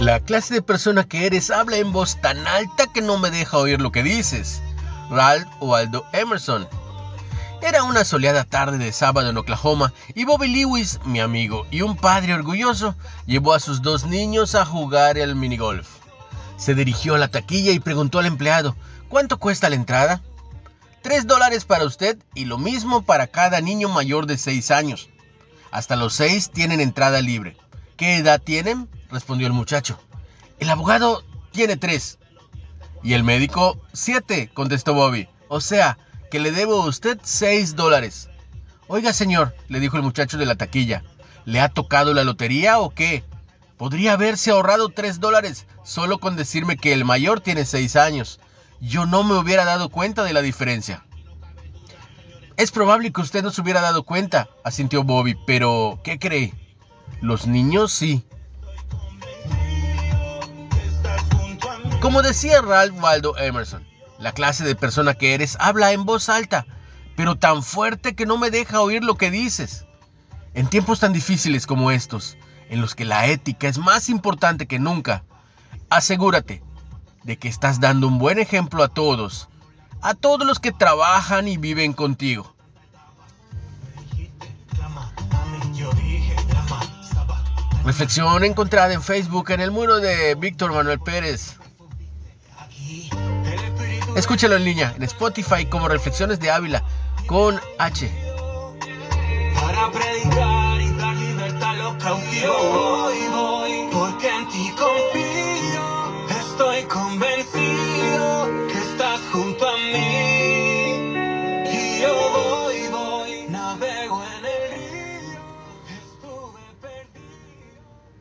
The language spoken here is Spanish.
La clase de persona que eres habla en voz tan alta que no me deja oír lo que dices. Ralph Waldo Emerson. Era una soleada tarde de sábado en Oklahoma y Bobby Lewis, mi amigo y un padre orgulloso, llevó a sus dos niños a jugar el minigolf. Se dirigió a la taquilla y preguntó al empleado, ¿cuánto cuesta la entrada? Tres dólares para usted y lo mismo para cada niño mayor de seis años. Hasta los seis tienen entrada libre. ¿Qué edad tienen? respondió el muchacho. El abogado tiene tres. Y el médico, siete, contestó Bobby. O sea, que le debo a usted seis dólares. Oiga, señor, le dijo el muchacho de la taquilla, ¿le ha tocado la lotería o qué? Podría haberse ahorrado tres dólares solo con decirme que el mayor tiene seis años. Yo no me hubiera dado cuenta de la diferencia. Es probable que usted no se hubiera dado cuenta, asintió Bobby, pero ¿qué cree? Los niños sí. Como decía Ralph Waldo Emerson, la clase de persona que eres habla en voz alta, pero tan fuerte que no me deja oír lo que dices. En tiempos tan difíciles como estos, en los que la ética es más importante que nunca, asegúrate de que estás dando un buen ejemplo a todos, a todos los que trabajan y viven contigo. Reflexión encontrada en Facebook en el muro de Víctor Manuel Pérez. Escúchalo en línea en Spotify como Reflexiones de Ávila con H. Para predicar y dar libertad a los cautivos. come